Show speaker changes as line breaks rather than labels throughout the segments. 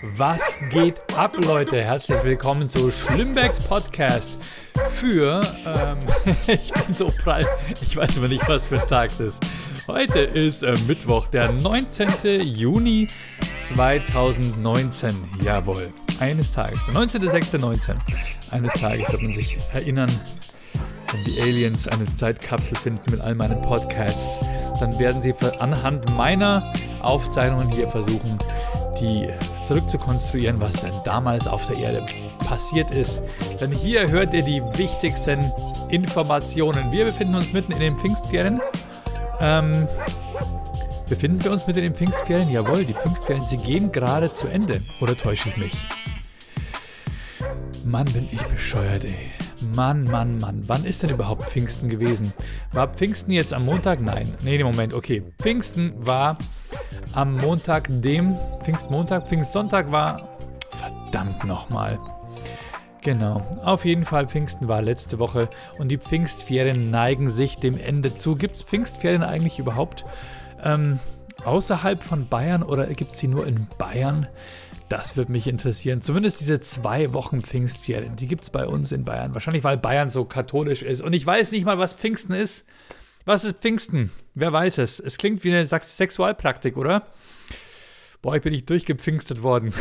Was geht ab, Leute? Herzlich willkommen zu Schlimmbecks Podcast für, ähm, ich bin so prall, ich weiß immer nicht, was für ein Tag es ist. Heute ist äh, Mittwoch, der 19. Juni 2019. Jawohl, eines Tages, 19.06.19. Eines Tages wird man sich erinnern, wenn die Aliens eine Zeitkapsel finden mit all meinen Podcasts, dann werden sie anhand meiner Aufzeichnungen hier versuchen, die zurückzukonstruieren, was denn damals auf der Erde passiert ist. Denn hier hört ihr die wichtigsten Informationen. Wir befinden uns mitten in den Pfingstferien. Ähm, befinden wir uns mitten in den Pfingstferien? Jawohl, die Pfingstferien, sie gehen gerade zu Ende. Oder täusche ich mich? Mann, bin ich bescheuert, ey. Mann, Mann, Mann. Wann ist denn überhaupt Pfingsten gewesen? War Pfingsten jetzt am Montag? Nein. Nee, Moment, okay. Pfingsten war am Montag, dem Pfingstmontag, Pfingstsonntag war. Verdammt nochmal. Genau. Auf jeden Fall, Pfingsten war letzte Woche und die Pfingstferien neigen sich dem Ende zu. Gibt es Pfingstferien eigentlich überhaupt ähm, außerhalb von Bayern oder gibt es sie nur in Bayern? Das würde mich interessieren. Zumindest diese zwei Wochen Pfingstferien, die gibt es bei uns in Bayern. Wahrscheinlich, weil Bayern so katholisch ist. Und ich weiß nicht mal, was Pfingsten ist. Was ist Pfingsten? Wer weiß es? Es klingt wie eine Sexualpraktik, oder? Boah, ich bin nicht durchgepfingstet worden.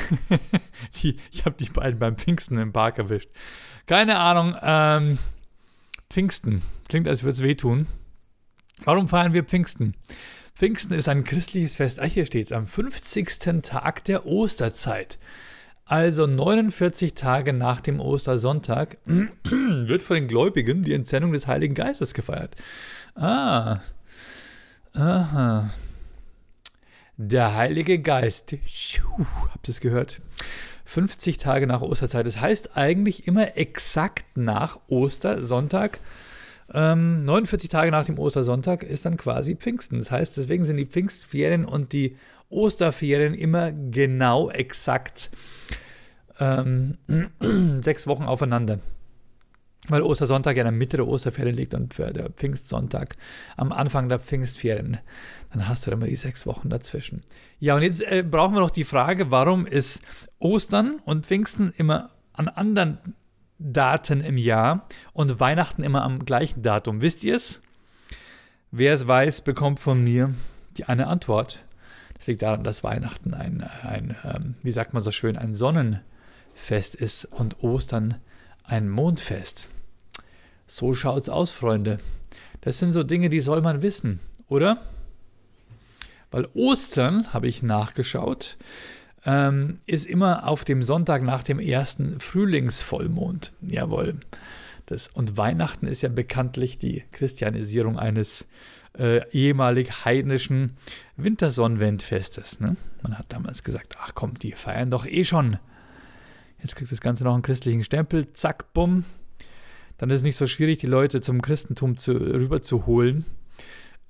ich habe die beiden beim Pfingsten im Park erwischt. Keine Ahnung. Ähm, Pfingsten. Klingt, als würde es wehtun. Warum feiern wir Pfingsten? Pfingsten ist ein christliches Fest. Ah, hier steht es. Am 50. Tag der Osterzeit. Also 49 Tage nach dem Ostersonntag wird von den Gläubigen die Entsendung des Heiligen Geistes gefeiert. Ah. Aha. Der Heilige Geist. habt ihr es gehört? 50 Tage nach Osterzeit. Das heißt eigentlich immer exakt nach Ostersonntag. Ähm, 49 Tage nach dem Ostersonntag ist dann quasi Pfingsten. Das heißt, deswegen sind die Pfingstferien und die Osterferien immer genau exakt ähm, sechs Wochen aufeinander weil Ostersonntag ja in der Mitte der Osterferien liegt und der Pfingstsonntag am Anfang der Pfingstferien. Dann hast du immer die sechs Wochen dazwischen. Ja, und jetzt äh, brauchen wir noch die Frage, warum ist Ostern und Pfingsten immer an anderen Daten im Jahr und Weihnachten immer am gleichen Datum? Wisst ihr es? Wer es weiß, bekommt von mir die eine Antwort. Das liegt daran, dass Weihnachten ein, ein ähm, wie sagt man so schön, ein Sonnenfest ist und Ostern ein Mondfest. So schaut's aus, Freunde. Das sind so Dinge, die soll man wissen, oder? Weil Ostern, habe ich nachgeschaut, ähm, ist immer auf dem Sonntag nach dem ersten Frühlingsvollmond. Jawohl. Das, und Weihnachten ist ja bekanntlich die Christianisierung eines äh, ehemalig heidnischen Wintersonnenwendfestes. Ne? Man hat damals gesagt, ach komm, die feiern doch eh schon. Jetzt kriegt das Ganze noch einen christlichen Stempel, zack, bumm, dann ist es nicht so schwierig, die Leute zum Christentum zu, rüber zu holen.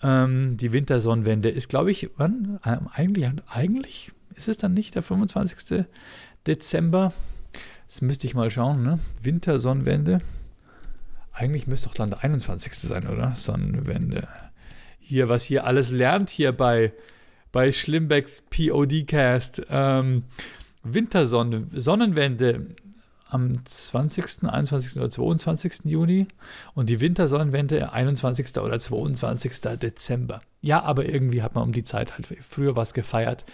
Ähm, die Wintersonnenwende ist, glaube ich, wann? Ähm, eigentlich, eigentlich ist es dann nicht der 25. Dezember. Das müsste ich mal schauen, ne? Wintersonnenwende. Eigentlich müsste doch dann der 21. sein, oder? Sonnenwende. Hier, was hier alles lernt hier bei, bei Schlimmbecks POD-Cast. Ähm, Wintersonnenwende am 20., 21. oder 22. Juni und die Wintersonnenwende 21. oder 22. Dezember. Ja, aber irgendwie hat man um die Zeit halt früher was gefeiert.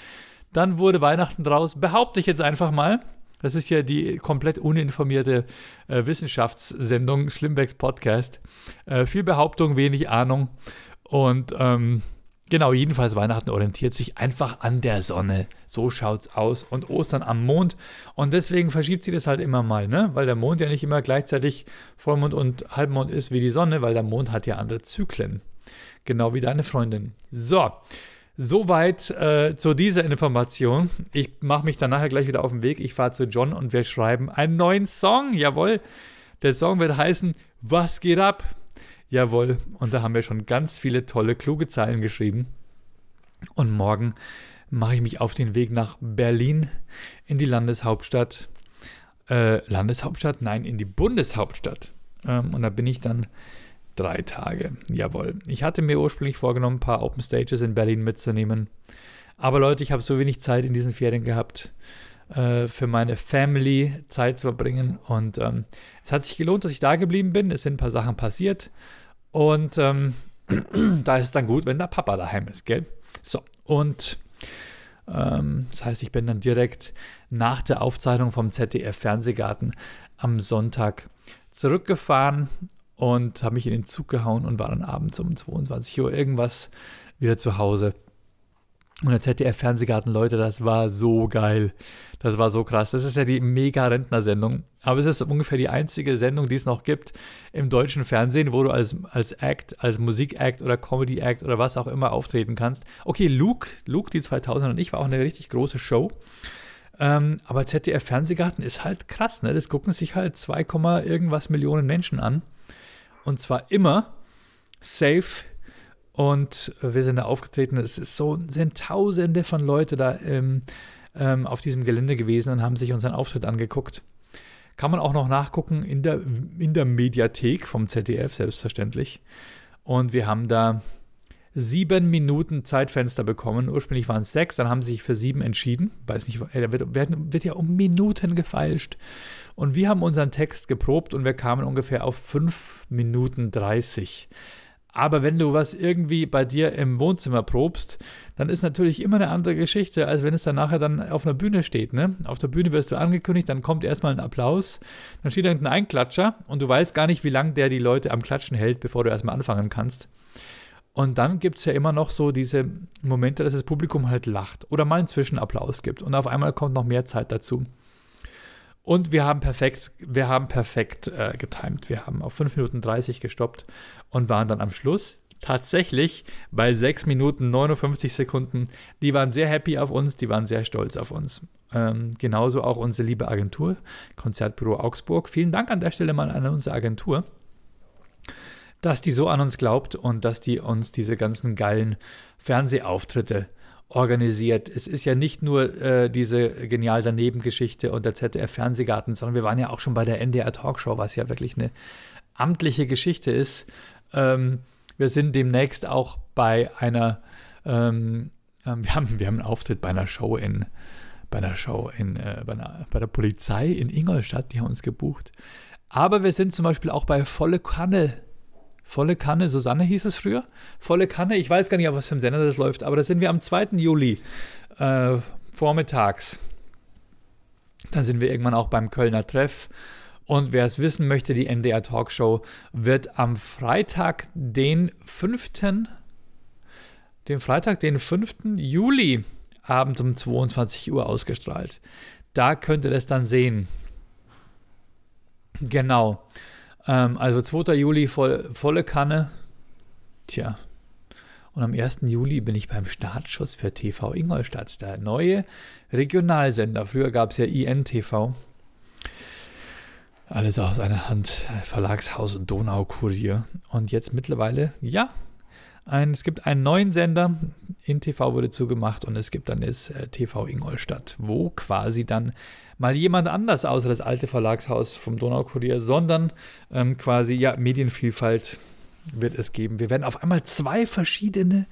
Dann wurde Weihnachten draus, behaupte ich jetzt einfach mal. Das ist ja die komplett uninformierte äh, Wissenschaftssendung Schlimmbecks Podcast. Äh, viel Behauptung, wenig Ahnung. Und ähm, Genau, jedenfalls Weihnachten orientiert sich einfach an der Sonne. So schaut's aus. Und Ostern am Mond. Und deswegen verschiebt sich das halt immer mal, ne? Weil der Mond ja nicht immer gleichzeitig Vollmond und Halbmond ist wie die Sonne, weil der Mond hat ja andere Zyklen. Genau wie deine Freundin. So. Soweit äh, zu dieser Information. Ich mache mich dann nachher gleich wieder auf den Weg. Ich fahre zu John und wir schreiben einen neuen Song. Jawohl. Der Song wird heißen Was geht ab? Jawohl, und da haben wir schon ganz viele tolle, kluge Zeilen geschrieben. Und morgen mache ich mich auf den Weg nach Berlin in die Landeshauptstadt. Äh, Landeshauptstadt? Nein, in die Bundeshauptstadt. Ähm, und da bin ich dann drei Tage. Jawohl. Ich hatte mir ursprünglich vorgenommen, ein paar Open Stages in Berlin mitzunehmen. Aber Leute, ich habe so wenig Zeit in diesen Ferien gehabt. äh, für meine Family Zeit zu verbringen. Und ähm, es hat sich gelohnt, dass ich da geblieben bin. Es sind ein paar Sachen passiert. Und ähm, da ist es dann gut, wenn der Papa daheim ist, gell? So, und ähm, das heißt, ich bin dann direkt nach der Aufzeichnung vom ZDF Fernsehgarten am Sonntag zurückgefahren und habe mich in den Zug gehauen und war dann abends um 22 Uhr irgendwas wieder zu Hause. Und der ZDF-Fernsehgarten, Leute, das war so geil. Das war so krass. Das ist ja die Mega-Rentner-Sendung. Aber es ist ungefähr die einzige Sendung, die es noch gibt im deutschen Fernsehen, wo du als, als Act, als Musik-Act oder Comedy-Act oder was auch immer auftreten kannst. Okay, Luke, Luke, die 2000 und ich, war auch eine richtig große Show. Ähm, aber ZDF-Fernsehgarten ist halt krass, ne? Das gucken sich halt 2, irgendwas Millionen Menschen an. Und zwar immer safe und wir sind da aufgetreten. Es ist so, sind tausende von Leuten da ähm, ähm, auf diesem Gelände gewesen und haben sich unseren Auftritt angeguckt. Kann man auch noch nachgucken in der, in der Mediathek vom ZDF, selbstverständlich. Und wir haben da sieben Minuten Zeitfenster bekommen. Ursprünglich waren es sechs, dann haben sie sich für sieben entschieden. Weiß nicht, da wird, wird, ja um Minuten gefeilscht. Und wir haben unseren Text geprobt und wir kamen ungefähr auf fünf Minuten dreißig. Aber wenn du was irgendwie bei dir im Wohnzimmer probst, dann ist natürlich immer eine andere Geschichte, als wenn es dann nachher dann auf einer Bühne steht. Ne? Auf der Bühne wirst du angekündigt, dann kommt erstmal ein Applaus, dann steht irgendein Einklatscher und du weißt gar nicht, wie lange der die Leute am Klatschen hält, bevor du erstmal anfangen kannst. Und dann gibt es ja immer noch so diese Momente, dass das Publikum halt lacht oder mal einen Zwischenapplaus gibt und auf einmal kommt noch mehr Zeit dazu. Und wir haben perfekt, wir haben perfekt äh, getimt. Wir haben auf 5 Minuten 30 gestoppt und waren dann am Schluss tatsächlich bei 6 Minuten 59 Sekunden. Die waren sehr happy auf uns, die waren sehr stolz auf uns. Ähm, genauso auch unsere liebe Agentur, Konzertbüro Augsburg. Vielen Dank an der Stelle mal an unsere Agentur, dass die so an uns glaubt und dass die uns diese ganzen geilen Fernsehauftritte organisiert. Es ist ja nicht nur äh, diese genial daneben Geschichte und der ZDF Fernsehgarten, sondern wir waren ja auch schon bei der NDR Talkshow, was ja wirklich eine amtliche Geschichte ist. Ähm, wir sind demnächst auch bei einer, ähm, ähm, wir, haben, wir haben einen Auftritt bei einer Show in, bei einer Show in, äh, bei, einer, bei der Polizei in Ingolstadt, die haben uns gebucht. Aber wir sind zum Beispiel auch bei Volle Kanne Volle Kanne, Susanne hieß es früher. Volle Kanne, ich weiß gar nicht, auf was für einem Sender das läuft, aber da sind wir am 2. Juli äh, vormittags. Dann sind wir irgendwann auch beim Kölner Treff. Und wer es wissen möchte, die NDR Talkshow wird am Freitag, den 5. Den Freitag, den 5. Juli abends um 22 Uhr ausgestrahlt. Da könnt ihr das dann sehen. Genau. Ähm, also 2. Juli voll, volle Kanne. Tja. Und am 1. Juli bin ich beim Startschuss für TV Ingolstadt, der neue Regionalsender. Früher gab es ja INTV. Alles aus einer Hand, Verlagshaus Donaukurier. Und jetzt mittlerweile, ja, ein, es gibt einen neuen Sender, in TV wurde zugemacht und es gibt dann das äh, TV Ingolstadt, wo quasi dann mal jemand anders außer das alte Verlagshaus vom Donaukurier, sondern ähm, quasi, ja, Medienvielfalt wird es geben. Wir werden auf einmal zwei verschiedene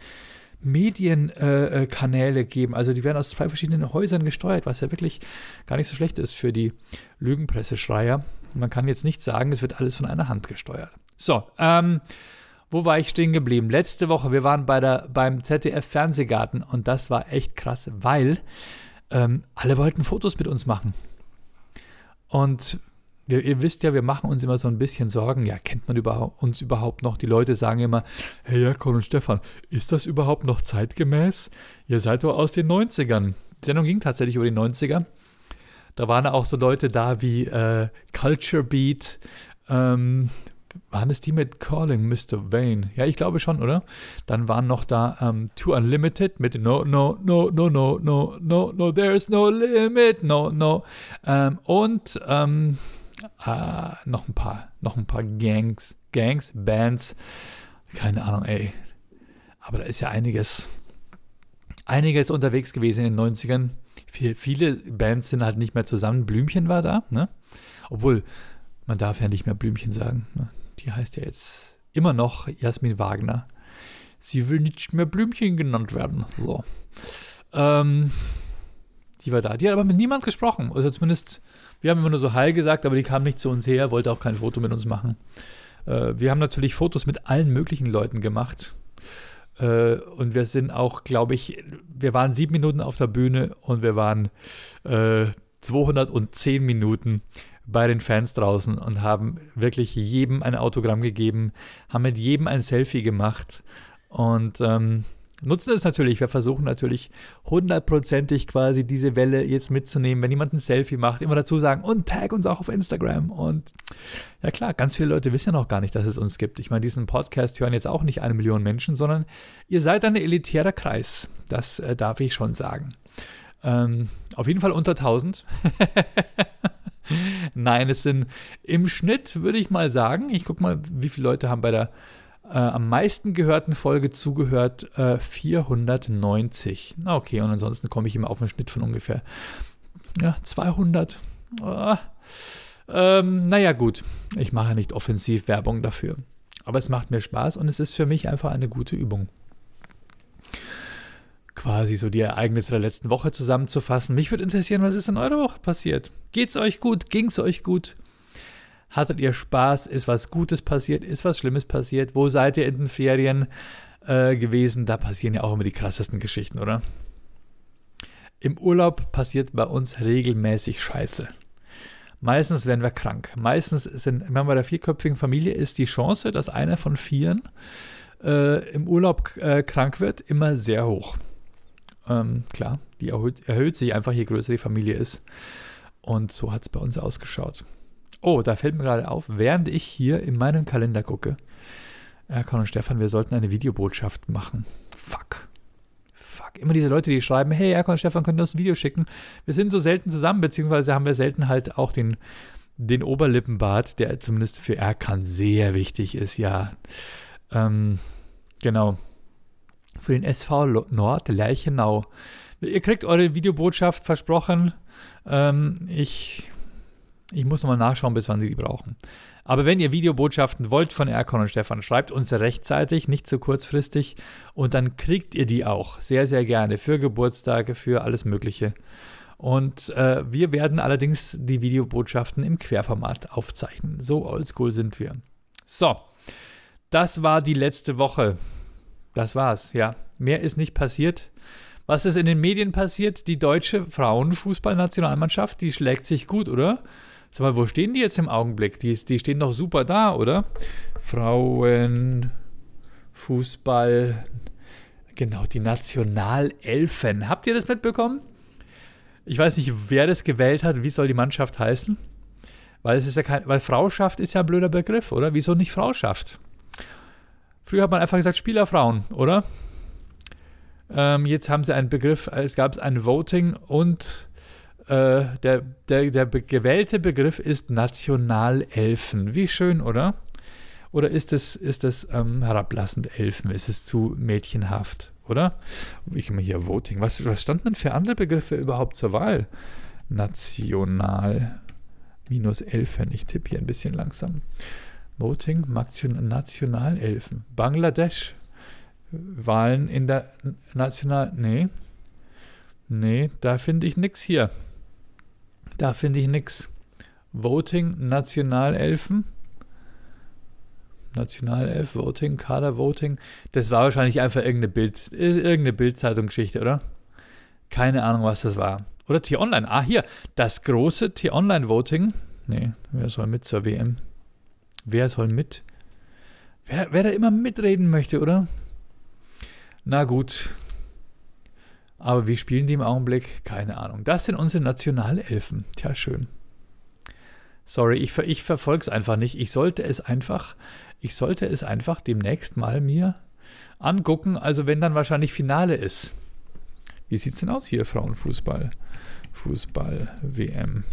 Medienkanäle äh, äh geben. Also die werden aus zwei verschiedenen Häusern gesteuert, was ja wirklich gar nicht so schlecht ist für die Lügenpresseschreier. Man kann jetzt nicht sagen, es wird alles von einer Hand gesteuert. So, ähm, wo war ich stehen geblieben? Letzte Woche, wir waren bei der, beim ZDF Fernsehgarten und das war echt krass, weil ähm, alle wollten Fotos mit uns machen. Und wir, ihr wisst ja, wir machen uns immer so ein bisschen Sorgen. Ja, kennt man überhaupt, uns überhaupt noch? Die Leute sagen immer, hey Jakob und Stefan, ist das überhaupt noch zeitgemäß? Ihr seid doch aus den 90ern. Die Sendung ging tatsächlich über die 90er. Da waren auch so Leute da wie äh, Culture Beat, ähm, waren es die mit Calling Mr. Vane? Ja, ich glaube schon, oder? Dann waren noch da ähm, Two Unlimited mit No, no, no, no, no, no, no, no, is no limit, no, no. Ähm, und ähm, äh, noch ein paar, noch ein paar Gangs, Gangs, Bands. Keine Ahnung, ey. Aber da ist ja einiges, einiges unterwegs gewesen in den 90ern. Viel, viele Bands sind halt nicht mehr zusammen. Blümchen war da, ne? Obwohl, man darf ja nicht mehr Blümchen sagen. Ne? Die heißt ja jetzt immer noch Jasmin Wagner. Sie will nicht mehr Blümchen genannt werden. So. Ähm, Die war da. Die hat aber mit niemand gesprochen. Also zumindest, wir haben immer nur so Hi gesagt, aber die kam nicht zu uns her, wollte auch kein Foto mit uns machen. Äh, wir haben natürlich Fotos mit allen möglichen Leuten gemacht. Äh, und wir sind auch, glaube ich, wir waren sieben Minuten auf der Bühne und wir waren äh, 210 Minuten bei den Fans draußen und haben wirklich jedem ein Autogramm gegeben, haben mit jedem ein Selfie gemacht und ähm, nutzen es natürlich. Wir versuchen natürlich hundertprozentig quasi diese Welle jetzt mitzunehmen. Wenn jemand ein Selfie macht, immer dazu sagen und tag uns auch auf Instagram. Und ja klar, ganz viele Leute wissen ja noch gar nicht, dass es uns gibt. Ich meine, diesen Podcast hören jetzt auch nicht eine Million Menschen, sondern ihr seid ein elitärer Kreis. Das äh, darf ich schon sagen. Ähm, auf jeden Fall unter 1000. Nein, es sind im Schnitt, würde ich mal sagen, ich gucke mal, wie viele Leute haben bei der äh, am meisten gehörten Folge zugehört, äh, 490. Na okay, und ansonsten komme ich immer auf einen Schnitt von ungefähr ja, 200. Ah, ähm, naja, gut, ich mache nicht offensiv Werbung dafür. Aber es macht mir Spaß und es ist für mich einfach eine gute Übung. Quasi so die Ereignisse der letzten Woche zusammenzufassen. Mich würde interessieren, was ist in eurer Woche passiert? Geht's euch gut? Ging's euch gut? Hattet ihr Spaß? Ist was Gutes passiert? Ist was Schlimmes passiert? Wo seid ihr in den Ferien äh, gewesen? Da passieren ja auch immer die krassesten Geschichten, oder? Im Urlaub passiert bei uns regelmäßig Scheiße. Meistens werden wir krank. Meistens sind, wenn man bei der vierköpfigen Familie ist, die Chance, dass einer von vieren äh, im Urlaub äh, krank wird, immer sehr hoch. Ähm, klar, die erhöht, erhöht sich einfach, je größer die Familie ist. Und so hat es bei uns ausgeschaut. Oh, da fällt mir gerade auf, während ich hier in meinen Kalender gucke. Erkan und Stefan, wir sollten eine Videobotschaft machen. Fuck. Fuck. Immer diese Leute, die schreiben, hey, Erkan und Stefan, können uns ein Video schicken. Wir sind so selten zusammen, beziehungsweise haben wir selten halt auch den, den Oberlippenbart, der zumindest für Erkan sehr wichtig ist, ja. Ähm, genau. Für den SV Nord Lerchenau. Ihr kriegt eure Videobotschaft versprochen. Ähm, ich ich muss nochmal nachschauen, bis wann sie die brauchen. Aber wenn ihr Videobotschaften wollt von Erkon und Stefan, schreibt uns rechtzeitig, nicht zu kurzfristig. Und dann kriegt ihr die auch sehr, sehr gerne für Geburtstage, für alles Mögliche. Und äh, wir werden allerdings die Videobotschaften im Querformat aufzeichnen. So oldschool sind wir. So, das war die letzte Woche. Das war's, ja. Mehr ist nicht passiert. Was ist in den Medien passiert? Die deutsche Frauenfußballnationalmannschaft, die schlägt sich gut, oder? Sag mal, wo stehen die jetzt im Augenblick? Die, die stehen doch super da, oder? Frauenfußball. Genau, die Nationalelfen. Habt ihr das mitbekommen? Ich weiß nicht, wer das gewählt hat. Wie soll die Mannschaft heißen? Weil es ist ja kein, weil Frauschaft ist ja ein blöder Begriff, oder? Wieso nicht Frauschaft? Früher hat man einfach gesagt Spielerfrauen, oder? Ähm, jetzt haben sie einen Begriff, es gab ein Voting und äh, der, der, der gewählte Begriff ist Nationalelfen. Wie schön, oder? Oder ist es, ist es ähm, herablassend Elfen? Ist es zu mädchenhaft, oder? Ich mache hier Voting. Was, was stand denn für andere Begriffe überhaupt zur Wahl? National minus Elfen. Ich tippe hier ein bisschen langsam. Voting, Nationalelfen. Bangladesch. Wahlen in der National. Nee. Nee, da finde ich nichts hier. Da finde ich nichts. Voting, Nationalelfen. Nationalelf, Voting, Kader-Voting. Das war wahrscheinlich einfach irgendeine Bild, irgendeine Bildzeitung-Geschichte, oder? Keine Ahnung, was das war. Oder T-Online. Ah, hier, das große T-Online-Voting. Nee, wer soll mit zur WM? Wer soll mit? Wer, wer da immer mitreden möchte, oder? Na gut, aber wie spielen die im Augenblick? Keine Ahnung. Das sind unsere Nationalelfen. Tja, schön. Sorry, ich, ich verfolge es einfach nicht. Ich sollte es einfach, ich sollte es einfach demnächst mal mir angucken. Also wenn dann wahrscheinlich Finale ist. Wie sieht es denn aus hier, Frauenfußball? Fußball, WM.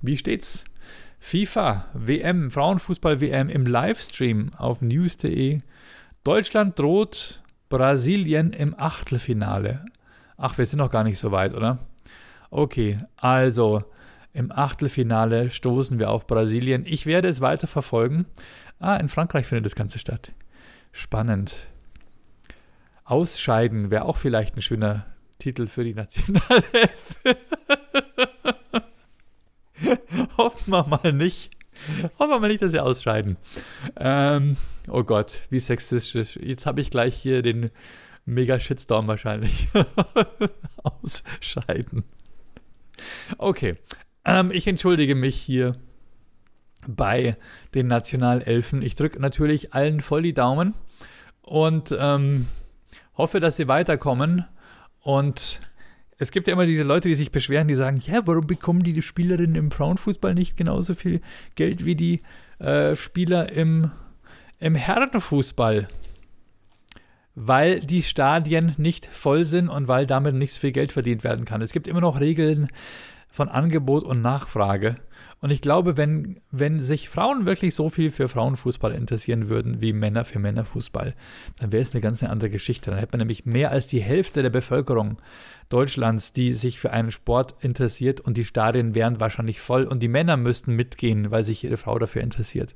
Wie steht's? FIFA, WM, Frauenfußball WM im Livestream auf news.de. Deutschland droht Brasilien im Achtelfinale. Ach, wir sind noch gar nicht so weit, oder? Okay, also im Achtelfinale stoßen wir auf Brasilien. Ich werde es weiter verfolgen. Ah, in Frankreich findet das Ganze statt. Spannend. Ausscheiden wäre auch vielleicht ein schöner Titel für die Nationalelf. Hoffen wir mal nicht. Hoffen wir mal nicht, dass sie ausscheiden. Ähm, oh Gott, wie sexistisch. Jetzt habe ich gleich hier den mega Shitstorm wahrscheinlich. Ausscheiden. Okay. Ähm, ich entschuldige mich hier bei den Nationalelfen. Ich drücke natürlich allen voll die Daumen und ähm, hoffe, dass sie weiterkommen. Und es gibt ja immer diese Leute, die sich beschweren, die sagen, ja, warum bekommen die, Spielerinnen im Frauenfußball nicht genauso viel Geld wie die äh, Spieler im, im Herrenfußball? Weil die Stadien nicht voll sind und weil damit nicht so viel Geld verdient werden kann. Es gibt immer noch Regeln von Angebot und Nachfrage. Und ich glaube, wenn, wenn sich Frauen wirklich so viel für Frauenfußball interessieren würden wie Männer für Männerfußball, dann wäre es eine ganz andere Geschichte. Dann hätte man nämlich mehr als die Hälfte der Bevölkerung Deutschlands, die sich für einen Sport interessiert und die Stadien wären wahrscheinlich voll und die Männer müssten mitgehen, weil sich ihre Frau dafür interessiert.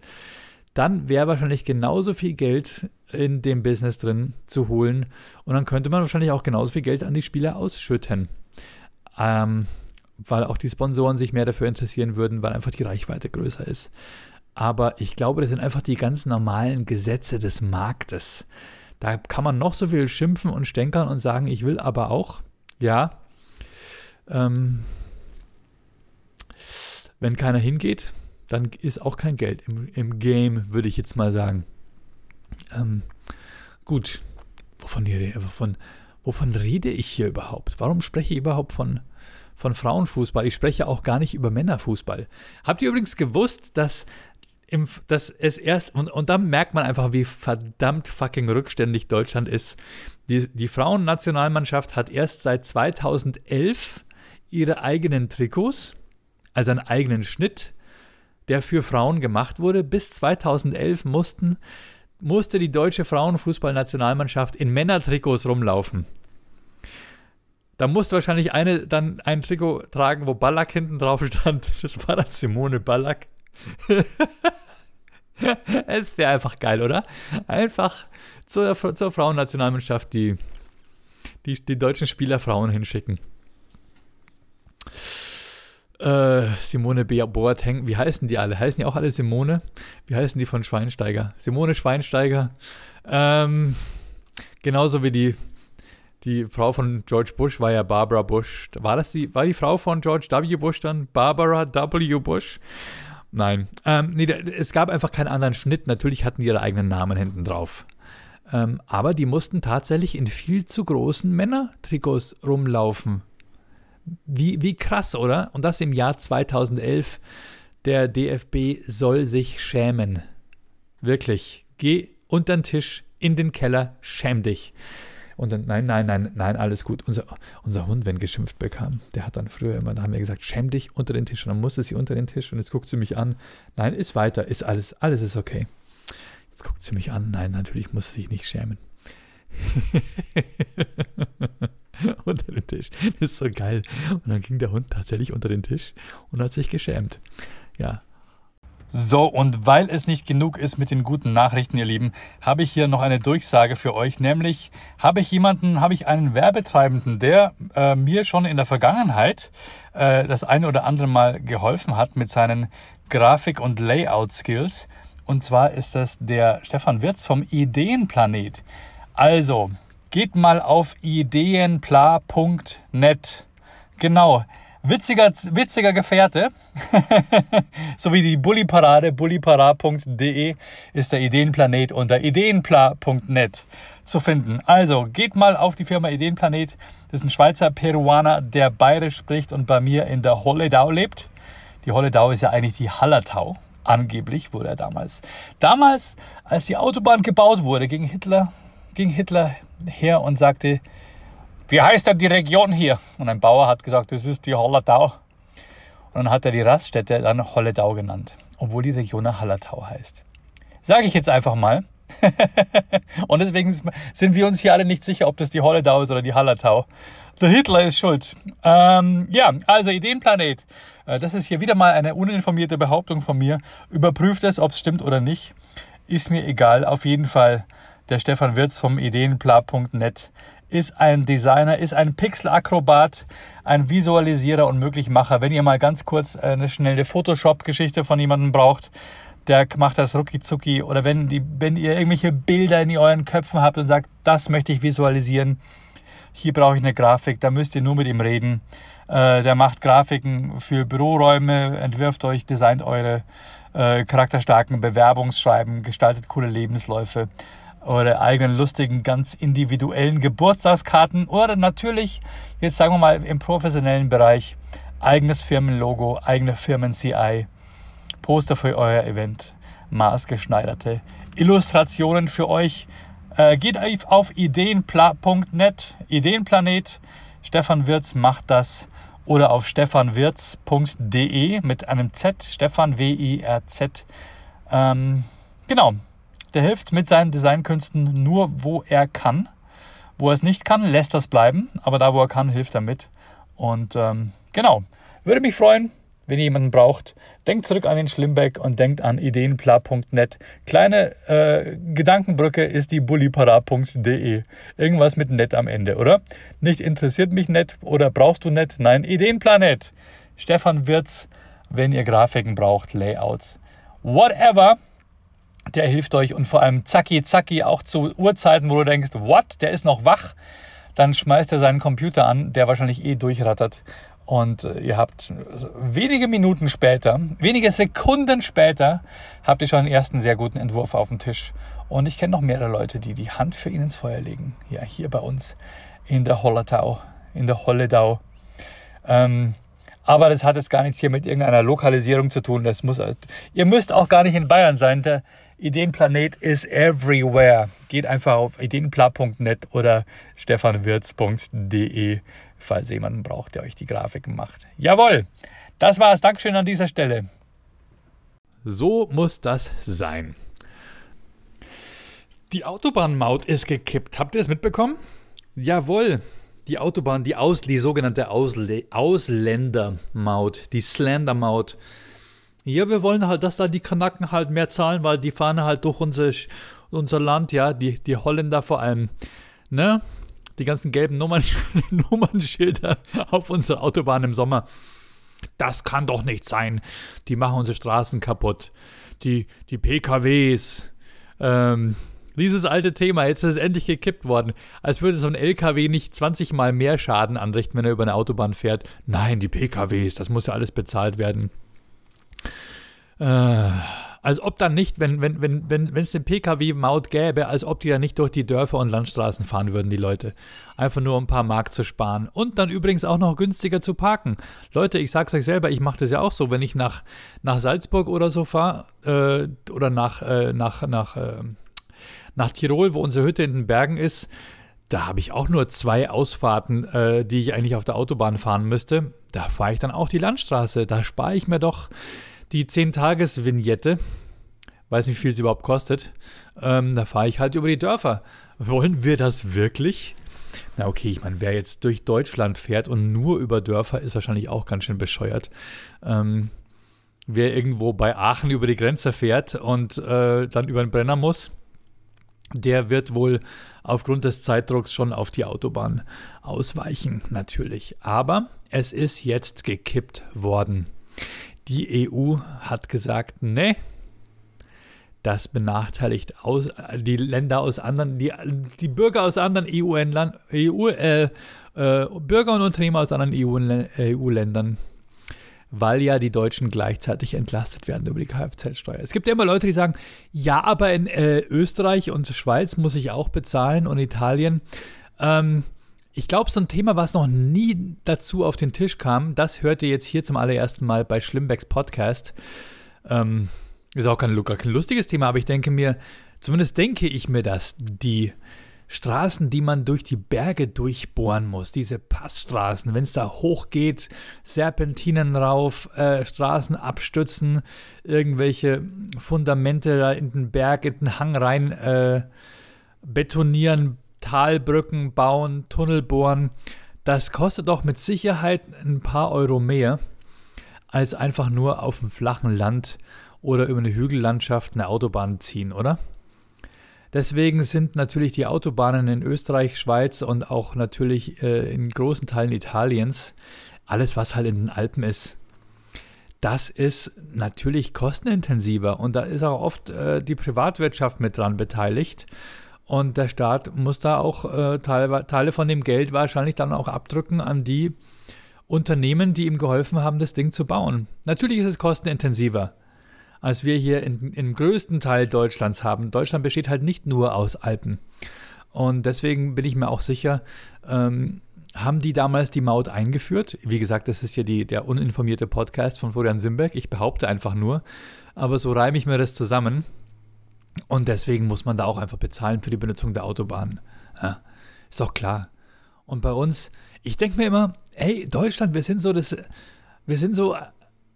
Dann wäre wahrscheinlich genauso viel Geld in dem Business drin zu holen und dann könnte man wahrscheinlich auch genauso viel Geld an die Spieler ausschütten. Ähm, weil auch die Sponsoren sich mehr dafür interessieren würden, weil einfach die Reichweite größer ist. Aber ich glaube, das sind einfach die ganz normalen Gesetze des Marktes. Da kann man noch so viel schimpfen und stänkern und sagen, ich will aber auch, ja, ähm, wenn keiner hingeht, dann ist auch kein Geld im, im Game, würde ich jetzt mal sagen. Ähm, gut, wovon, wovon, wovon rede ich hier überhaupt? Warum spreche ich überhaupt von, von Frauenfußball. Ich spreche auch gar nicht über Männerfußball. Habt ihr übrigens gewusst, dass, im, dass es erst, und, und dann merkt man einfach, wie verdammt fucking rückständig Deutschland ist. Die, die Frauennationalmannschaft hat erst seit 2011 ihre eigenen Trikots, also einen eigenen Schnitt, der für Frauen gemacht wurde. Bis 2011 mussten, musste die deutsche Frauenfußballnationalmannschaft in Männertrikots rumlaufen. Da musste wahrscheinlich eine dann ein Trikot tragen, wo Ballack hinten drauf stand. Das war dann Simone Ballack. es wäre einfach geil, oder? Einfach zur, zur Frauennationalmannschaft die, die, die deutschen Spieler Frauen hinschicken. Äh, Simone Boateng, wie heißen die alle? Heißen die auch alle Simone? Wie heißen die von Schweinsteiger? Simone Schweinsteiger. Ähm, genauso wie die die Frau von George Bush war ja Barbara Bush. War das die, war die Frau von George W. Bush dann Barbara W. Bush? Nein. Ähm, nee, es gab einfach keinen anderen Schnitt. Natürlich hatten die ihre eigenen Namen hinten drauf. Ähm, aber die mussten tatsächlich in viel zu großen Männertrikots rumlaufen. Wie, wie krass, oder? Und das im Jahr 2011. Der DFB soll sich schämen. Wirklich. Geh unter den Tisch, in den Keller, schäm dich. Und dann, nein, nein, nein, nein, alles gut. Unser, unser Hund, wenn geschimpft bekam, der hat dann früher immer, da haben wir gesagt, schäm dich unter den Tisch. Und dann musste sie unter den Tisch und jetzt guckt sie mich an. Nein, ist weiter, ist alles, alles ist okay. Jetzt guckt sie mich an. Nein, natürlich muss sie sich nicht schämen. unter den Tisch. Das ist so geil. Und dann ging der Hund tatsächlich unter den Tisch und hat sich geschämt. Ja, so, und weil es nicht genug ist mit den guten Nachrichten, ihr Lieben, habe ich hier noch eine Durchsage für euch. Nämlich habe ich jemanden, habe ich einen Werbetreibenden, der äh, mir schon in der Vergangenheit äh, das eine oder andere Mal geholfen hat mit seinen Grafik- und Layout-Skills. Und zwar ist das der Stefan Wirz vom Ideenplanet. Also, geht mal auf ideenpla.net. Genau witziger, witziger Gefährte, so wie die Bulli-Parade, bulliparade.de ist der Ideenplanet unter ideenpla.net zu finden. Also geht mal auf die Firma Ideenplanet. Das ist ein Schweizer Peruaner, der bayerisch spricht und bei mir in der Holledau lebt. Die Holledau ist ja eigentlich die Hallertau. Angeblich wurde er damals. Damals, als die Autobahn gebaut wurde, ging Hitler, ging Hitler her und sagte, wie heißt denn die Region hier? Und ein Bauer hat gesagt, das ist die Hollertau. Und dann hat er die Raststätte dann Holledau genannt, obwohl die Region Hallertau heißt. Sage ich jetzt einfach mal. und deswegen sind wir uns hier alle nicht sicher, ob das die Holledau ist oder die Hallertau. Der Hitler ist schuld. Ähm, ja, also Ideenplanet. Äh, das ist hier wieder mal eine uninformierte Behauptung von mir. Überprüft es, ob es stimmt oder nicht. Ist mir egal. Auf jeden Fall der Stefan Wirz vom ideenpla.net ist ein Designer, ist ein Pixelakrobat, ein Visualisierer und Möglichmacher. Wenn ihr mal ganz kurz eine schnelle Photoshop-Geschichte von jemandem braucht, der macht das rucki zucki. Oder wenn, die, wenn ihr irgendwelche Bilder in euren Köpfen habt und sagt, das möchte ich visualisieren, hier brauche ich eine Grafik, da müsst ihr nur mit ihm reden. Äh, der macht Grafiken für Büroräume, entwirft euch, designt eure äh, charakterstarken Bewerbungsschreiben, gestaltet coole Lebensläufe oder eigenen lustigen, ganz individuellen Geburtstagskarten oder natürlich, jetzt sagen wir mal im professionellen Bereich, eigenes Firmenlogo, eigene Firmen-CI, Poster für euer Event, maßgeschneiderte Illustrationen für euch. Äh, geht auf ideenpla.net, Ideenplanet. Stefan Wirz macht das oder auf stefanwirz.de mit einem Z, Stefan W-I-R-Z. Ähm, genau, der hilft mit seinen Designkünsten nur, wo er kann. Wo er es nicht kann, lässt das bleiben, aber da, wo er kann, hilft er mit. Und ähm, genau, würde mich freuen, wenn ihr jemanden braucht. Denkt zurück an den Schlimbeck und denkt an ideenpla.net. Kleine äh, Gedankenbrücke ist die bullipara.de. Irgendwas mit net am Ende, oder? Nicht interessiert mich net oder brauchst du net? Nein, Ideenplanet. Stefan Wirz, wenn ihr Grafiken braucht, Layouts, whatever. Der hilft euch und vor allem zacki zacki auch zu Uhrzeiten, wo du denkst, what, der ist noch wach. Dann schmeißt er seinen Computer an, der wahrscheinlich eh durchrattert und äh, ihr habt wenige Minuten später, wenige Sekunden später, habt ihr schon einen ersten sehr guten Entwurf auf dem Tisch. Und ich kenne noch mehrere Leute, die die Hand für ihn ins Feuer legen. Ja, hier bei uns in der Holletau, in der Holledau. Ähm, aber das hat jetzt gar nichts hier mit irgendeiner Lokalisierung zu tun. Das muss, ihr müsst auch gar nicht in Bayern sein. Der Ideenplanet ist everywhere. Geht einfach auf ideenpla.net oder stefanwirz.de falls ihr jemanden braucht, der euch die Grafiken macht. Jawohl, das war's. Dankeschön an dieser Stelle. So muss das sein. Die Autobahnmaut ist gekippt. Habt ihr das mitbekommen? Jawohl. Die Autobahn, die, Aus, die sogenannte Ausle Ausländermaut, die Slendermaut. Ja, wir wollen halt, dass da die Kanaken halt mehr zahlen, weil die fahren halt durch unser, unser Land, ja, die, die Holländer vor allem. Ne? die ganzen gelben Nummern, Nummernschilder auf unserer Autobahn im Sommer. Das kann doch nicht sein. Die machen unsere Straßen kaputt. Die, die PKWs. Ähm, dieses alte Thema, jetzt ist es endlich gekippt worden. Als würde so ein LKW nicht 20 mal mehr Schaden anrichten, wenn er über eine Autobahn fährt. Nein, die PKWs, das muss ja alles bezahlt werden. Äh, als ob dann nicht, wenn wenn wenn wenn wenn es eine PKW-Maut gäbe, als ob die dann nicht durch die Dörfer und Landstraßen fahren würden, die Leute. Einfach nur um ein paar Mark zu sparen. Und dann übrigens auch noch günstiger zu parken. Leute, ich sag's euch selber, ich mache das ja auch so, wenn ich nach, nach Salzburg oder so fahre, äh, oder nach, äh, nach, nach, äh, nach Tirol, wo unsere Hütte in den Bergen ist, da habe ich auch nur zwei Ausfahrten, äh, die ich eigentlich auf der Autobahn fahren müsste. Da fahre ich dann auch die Landstraße. Da spare ich mir doch die 10-Tages-Vignette, weiß nicht, wie viel sie überhaupt kostet, ähm, da fahre ich halt über die Dörfer. Wollen wir das wirklich? Na okay, ich meine, wer jetzt durch Deutschland fährt und nur über Dörfer, ist wahrscheinlich auch ganz schön bescheuert. Ähm, wer irgendwo bei Aachen über die Grenze fährt und äh, dann über den Brenner muss, der wird wohl aufgrund des Zeitdrucks schon auf die Autobahn ausweichen, natürlich. Aber es ist jetzt gekippt worden. Die EU hat gesagt, ne, das benachteiligt aus, die Länder aus anderen, die, die Bürger aus anderen EU-Ländern, EU, äh, äh, Bürger und Unternehmer aus anderen EU-Ländern, weil ja die Deutschen gleichzeitig entlastet werden über die Kfz-Steuer. Es gibt ja immer Leute, die sagen, ja, aber in äh, Österreich und Schweiz muss ich auch bezahlen und Italien. Ähm, ich glaube, so ein Thema, was noch nie dazu auf den Tisch kam, das hört ihr jetzt hier zum allerersten Mal bei Schlimmbecks Podcast. Ähm, ist auch kein, kein lustiges Thema, aber ich denke mir, zumindest denke ich mir das, die Straßen, die man durch die Berge durchbohren muss, diese Passstraßen, wenn es da hochgeht, Serpentinen rauf, äh, Straßen abstützen, irgendwelche Fundamente da in den Berg, in den Hang rein äh, betonieren, Talbrücken bauen, Tunnel bohren, das kostet doch mit Sicherheit ein paar Euro mehr, als einfach nur auf dem flachen Land oder über eine Hügellandschaft eine Autobahn ziehen, oder? Deswegen sind natürlich die Autobahnen in Österreich, Schweiz und auch natürlich äh, in großen Teilen Italiens, alles was halt in den Alpen ist, das ist natürlich kostenintensiver und da ist auch oft äh, die Privatwirtschaft mit dran beteiligt. Und der Staat muss da auch äh, Teile, von dem Geld wahrscheinlich dann auch abdrücken an die Unternehmen, die ihm geholfen haben, das Ding zu bauen. Natürlich ist es kostenintensiver, als wir hier in, im größten Teil Deutschlands haben. Deutschland besteht halt nicht nur aus Alpen. Und deswegen bin ich mir auch sicher, ähm, haben die damals die Maut eingeführt? Wie gesagt, das ist ja der uninformierte Podcast von Florian Simberg. Ich behaupte einfach nur. Aber so reime ich mir das zusammen. Und deswegen muss man da auch einfach bezahlen für die Benutzung der Autobahn. Ja, ist doch klar. Und bei uns, ich denke mir immer, hey, Deutschland, wir sind so das, wir sind so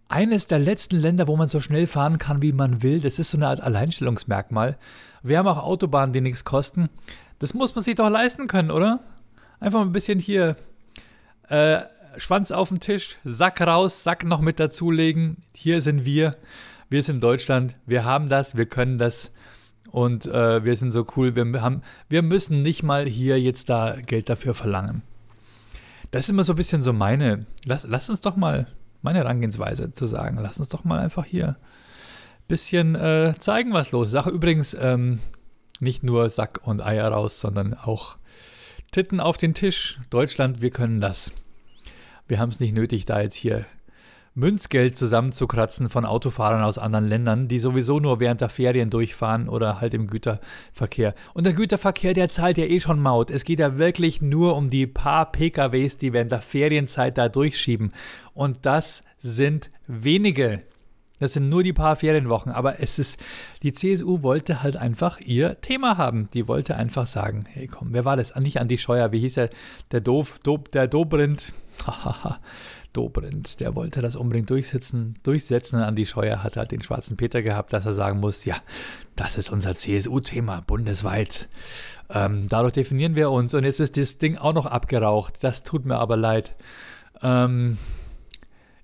eines der letzten Länder, wo man so schnell fahren kann, wie man will. Das ist so eine Art Alleinstellungsmerkmal. Wir haben auch Autobahnen, die nichts kosten. Das muss man sich doch leisten können, oder? Einfach ein bisschen hier äh, Schwanz auf den Tisch, Sack raus, Sack noch mit dazulegen. Hier sind wir. Wir sind Deutschland. Wir haben das, wir können das. Und äh, wir sind so cool. Wir, haben, wir müssen nicht mal hier jetzt da Geld dafür verlangen. Das ist immer so ein bisschen so meine. Lass, lass uns doch mal meine Herangehensweise zu sagen. Lass uns doch mal einfach hier ein bisschen äh, zeigen, was los ist. Sache übrigens ähm, nicht nur Sack und Eier raus, sondern auch Titten auf den Tisch. Deutschland, wir können das. Wir haben es nicht nötig, da jetzt hier Münzgeld zusammenzukratzen von Autofahrern aus anderen Ländern, die sowieso nur während der Ferien durchfahren oder halt im Güterverkehr. Und der Güterverkehr, der zahlt ja eh schon Maut. Es geht ja wirklich nur um die paar PKWs, die während der Ferienzeit da durchschieben. Und das sind wenige. Das sind nur die paar Ferienwochen, aber es ist, die CSU wollte halt einfach ihr Thema haben. Die wollte einfach sagen, hey komm, wer war das? Nicht Andi Scheuer, wie hieß er? Der Doof, Dob, der Dobrindt. Dobrindt, der wollte das unbedingt durchsetzen. Durchsetzen. Andi Scheuer hat halt den schwarzen Peter gehabt, dass er sagen muss, ja, das ist unser CSU-Thema bundesweit. Ähm, dadurch definieren wir uns und jetzt ist das Ding auch noch abgeraucht. Das tut mir aber leid. Ähm,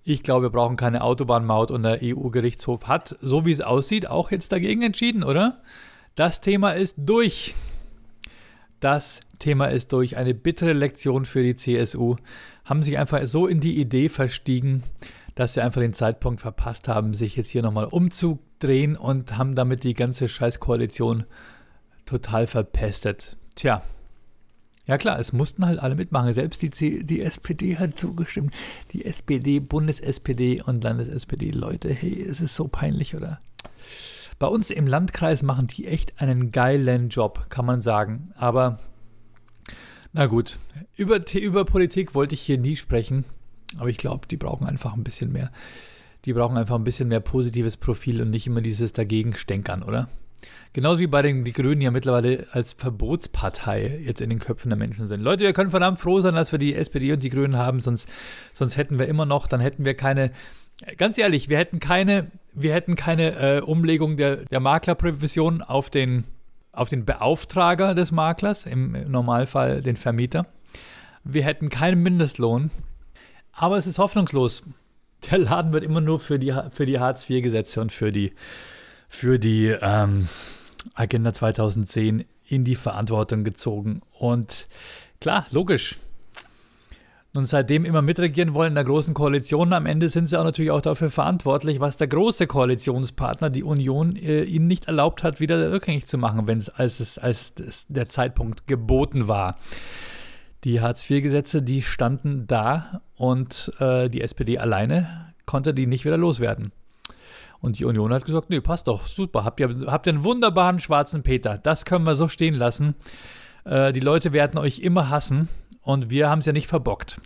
ich glaube, wir brauchen keine Autobahnmaut und der EU-Gerichtshof hat, so wie es aussieht, auch jetzt dagegen entschieden, oder? Das Thema ist durch. Das Thema ist durch. Eine bittere Lektion für die CSU. Haben sich einfach so in die Idee verstiegen, dass sie einfach den Zeitpunkt verpasst haben, sich jetzt hier nochmal umzudrehen und haben damit die ganze Scheißkoalition total verpestet. Tja, ja klar, es mussten halt alle mitmachen. Selbst die, C die SPD hat zugestimmt. Die SPD, Bundes-SPD und Landes-SPD. Leute, hey, es ist so peinlich, oder? Bei uns im Landkreis machen die echt einen geilen Job, kann man sagen. Aber na gut, über, über Politik wollte ich hier nie sprechen. Aber ich glaube, die brauchen einfach ein bisschen mehr. Die brauchen einfach ein bisschen mehr positives Profil und nicht immer dieses Dagegenstänkern, oder? Genauso wie bei den die Grünen ja mittlerweile als Verbotspartei jetzt in den Köpfen der Menschen sind. Leute, wir können verdammt froh sein, dass wir die SPD und die Grünen haben, sonst, sonst hätten wir immer noch, dann hätten wir keine, ganz ehrlich, wir hätten keine, wir hätten keine äh, Umlegung der, der Maklerprävision auf den, auf den Beauftrager des Maklers, im, im Normalfall den Vermieter. Wir hätten keinen Mindestlohn. Aber es ist hoffnungslos. Der Laden wird immer nur für die, für die Hartz-IV-Gesetze und für die für die ähm, Agenda 2010 in die Verantwortung gezogen. Und klar, logisch. Und seitdem immer mitregieren wollen in der großen Koalition, am Ende sind sie auch natürlich auch dafür verantwortlich, was der große Koalitionspartner, die Union, äh, ihnen nicht erlaubt hat, wieder rückgängig zu machen, wenn es als, als der Zeitpunkt geboten war. Die Hartz-IV-Gesetze, die standen da und äh, die SPD alleine konnte die nicht wieder loswerden. Und die Union hat gesagt, nee, passt doch, super, habt ihr, habt einen wunderbaren schwarzen Peter. Das können wir so stehen lassen. Äh, die Leute werden euch immer hassen und wir haben es ja nicht verbockt.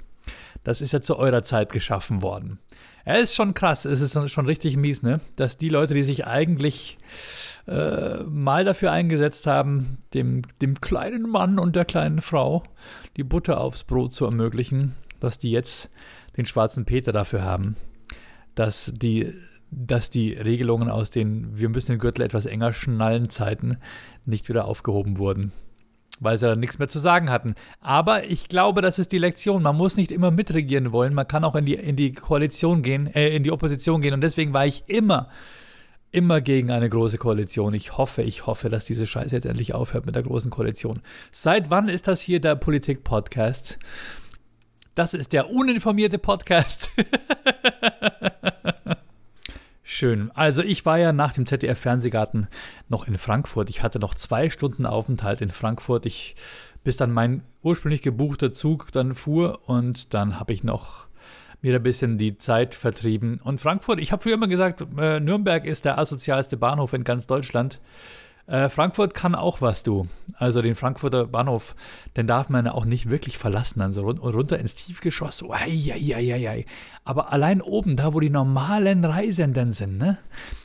Das ist ja zu eurer Zeit geschaffen worden. Er ist schon krass, es ist schon richtig mies, ne? Dass die Leute, die sich eigentlich äh, mal dafür eingesetzt haben, dem, dem kleinen Mann und der kleinen Frau die Butter aufs Brot zu ermöglichen, dass die jetzt den schwarzen Peter dafür haben, dass die dass die Regelungen aus den wir müssen den Gürtel etwas enger schnallen Zeiten nicht wieder aufgehoben wurden, weil sie dann nichts mehr zu sagen hatten. Aber ich glaube, das ist die Lektion. Man muss nicht immer mitregieren wollen, man kann auch in die, in die Koalition gehen, äh, in die Opposition gehen. Und deswegen war ich immer immer gegen eine große Koalition. Ich hoffe, ich hoffe, dass diese Scheiße jetzt endlich aufhört mit der großen Koalition. Seit wann ist das hier der Politik-Podcast? Das ist der uninformierte Podcast. Schön. Also ich war ja nach dem ZDF-Fernsehgarten noch in Frankfurt. Ich hatte noch zwei Stunden Aufenthalt in Frankfurt. Ich, bis dann mein ursprünglich gebuchter Zug dann fuhr und dann habe ich noch mir ein bisschen die Zeit vertrieben. Und Frankfurt, ich habe früher immer gesagt, äh, Nürnberg ist der asozialste Bahnhof in ganz Deutschland. Äh, Frankfurt kann auch was, du. Also den Frankfurter Bahnhof, den darf man auch nicht wirklich verlassen. Also run runter ins Tiefgeschoss. Uiuiuiui. Aber allein oben, da wo die normalen Reisenden sind, ne?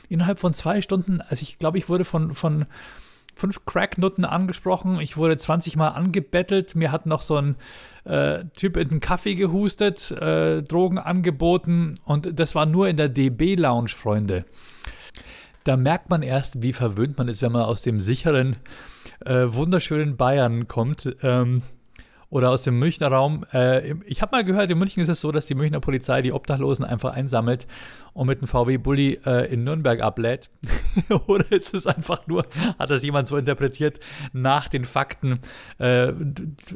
Innerhalb von zwei Stunden, also ich glaube, ich wurde von, von fünf Cracknutten angesprochen. Ich wurde 20 Mal angebettelt. Mir hat noch so ein äh, Typ in den Kaffee gehustet, äh, Drogen angeboten und das war nur in der DB-Lounge, Freunde. Da merkt man erst, wie verwöhnt man ist, wenn man aus dem sicheren, äh, wunderschönen Bayern kommt. Ähm, oder aus dem Münchner Raum. Äh, ich habe mal gehört, in München ist es so, dass die Münchner Polizei die Obdachlosen einfach einsammelt und mit einem VW-Bully äh, in Nürnberg ablädt. oder ist es einfach nur, hat das jemand so interpretiert, nach den Fakten äh,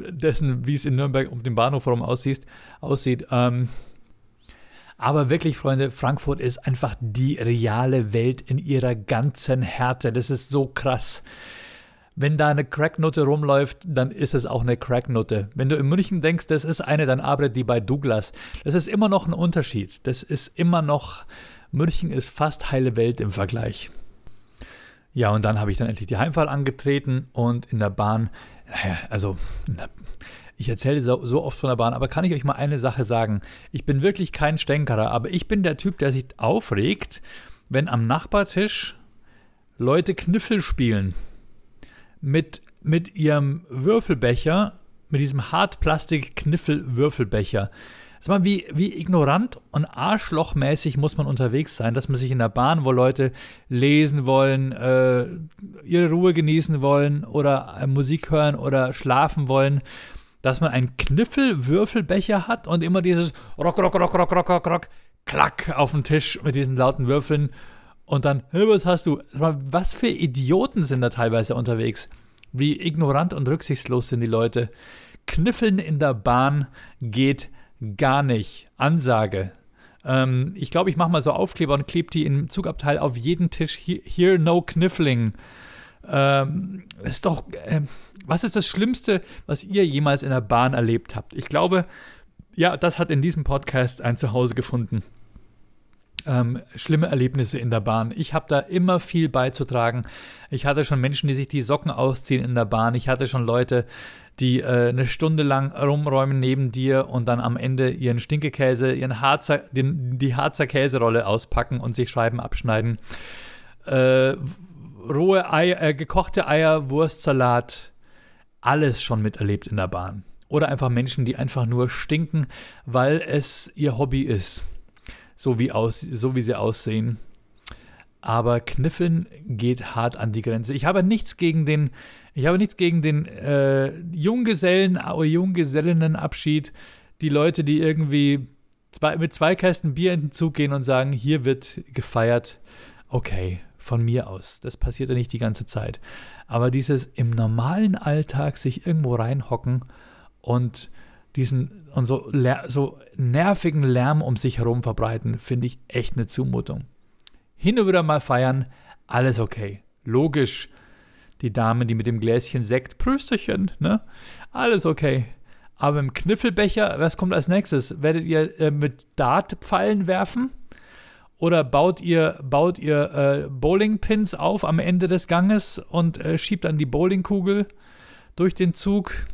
dessen, wie es in Nürnberg um den Bahnhof herum aussieht. aussieht ähm, aber wirklich, Freunde, Frankfurt ist einfach die reale Welt in ihrer ganzen Härte. Das ist so krass wenn da eine Cracknote rumläuft, dann ist es auch eine Cracknote. Wenn du in München denkst, das ist eine, dann arbeitet die bei Douglas. Das ist immer noch ein Unterschied. Das ist immer noch, München ist fast heile Welt im Vergleich. Ja, und dann habe ich dann endlich die Heimfahrt angetreten und in der Bahn, also ich erzähle so, so, oft von der Bahn, aber kann ich euch mal eine Sache sagen? Ich bin wirklich kein Stänkerer, aber ich bin der Typ, der sich aufregt, wenn am Nachbartisch Leute Kniffel spielen mit, mit ihrem Würfelbecher, mit diesem Hartplastik-Kniffel-Würfelbecher. Sag mal, wie, wie ignorant und arschlochmäßig muss man unterwegs sein, dass man sich in der Bahn, wo Leute lesen wollen, äh, ihre Ruhe genießen wollen oder äh, Musik hören oder schlafen wollen, dass man einen Kniffel-Würfelbecher hat und immer dieses Rock, Rock, Rock, Rock, Rock, Rock, Rock, Klack auf dem Tisch mit diesen lauten Würfeln und dann, hey, was hast du? Was für Idioten sind da teilweise unterwegs? Wie ignorant und rücksichtslos sind die Leute. Kniffeln in der Bahn geht gar nicht. Ansage. Ähm, ich glaube, ich mache mal so Aufkleber und klebe die im Zugabteil auf jeden Tisch. Here, no kniffling. Ähm, ist doch. Äh, was ist das Schlimmste, was ihr jemals in der Bahn erlebt habt? Ich glaube, ja, das hat in diesem Podcast ein Zuhause gefunden ähm, schlimme Erlebnisse in der Bahn. Ich habe da immer viel beizutragen. Ich hatte schon Menschen, die sich die Socken ausziehen in der Bahn. Ich hatte schon Leute, die äh, eine Stunde lang rumräumen neben dir und dann am Ende ihren Stinkekäse, ihren Harzer, den, die Harzer Käserolle auspacken und sich Scheiben abschneiden. Äh, rohe Eier, äh, gekochte Eier, Wurstsalat, alles schon miterlebt in der Bahn. Oder einfach Menschen, die einfach nur stinken, weil es ihr Hobby ist so wie, aus, so wie sie aussehen. Aber Kniffeln geht hart an die Grenze. Ich habe nichts gegen den, ich habe nichts gegen den äh, Junggesellen oder Junggesellinnenabschied. Die Leute, die irgendwie zwei, mit zwei Kästen Bier in den Zug gehen und sagen, hier wird gefeiert. Okay, von mir aus. Das passiert ja nicht die ganze Zeit. Aber dieses im normalen Alltag sich irgendwo reinhocken und diesen und so, so nervigen Lärm um sich herum verbreiten, finde ich echt eine Zumutung. Hin und wieder mal feiern, alles okay. Logisch. Die Dame, die mit dem Gläschen Sekt, Prösterchen, ne? Alles okay. Aber im Kniffelbecher, was kommt als nächstes? Werdet ihr äh, mit Dartpfeilen werfen? Oder baut ihr, baut ihr äh, Bowlingpins auf am Ende des Ganges und äh, schiebt dann die Bowlingkugel durch den Zug?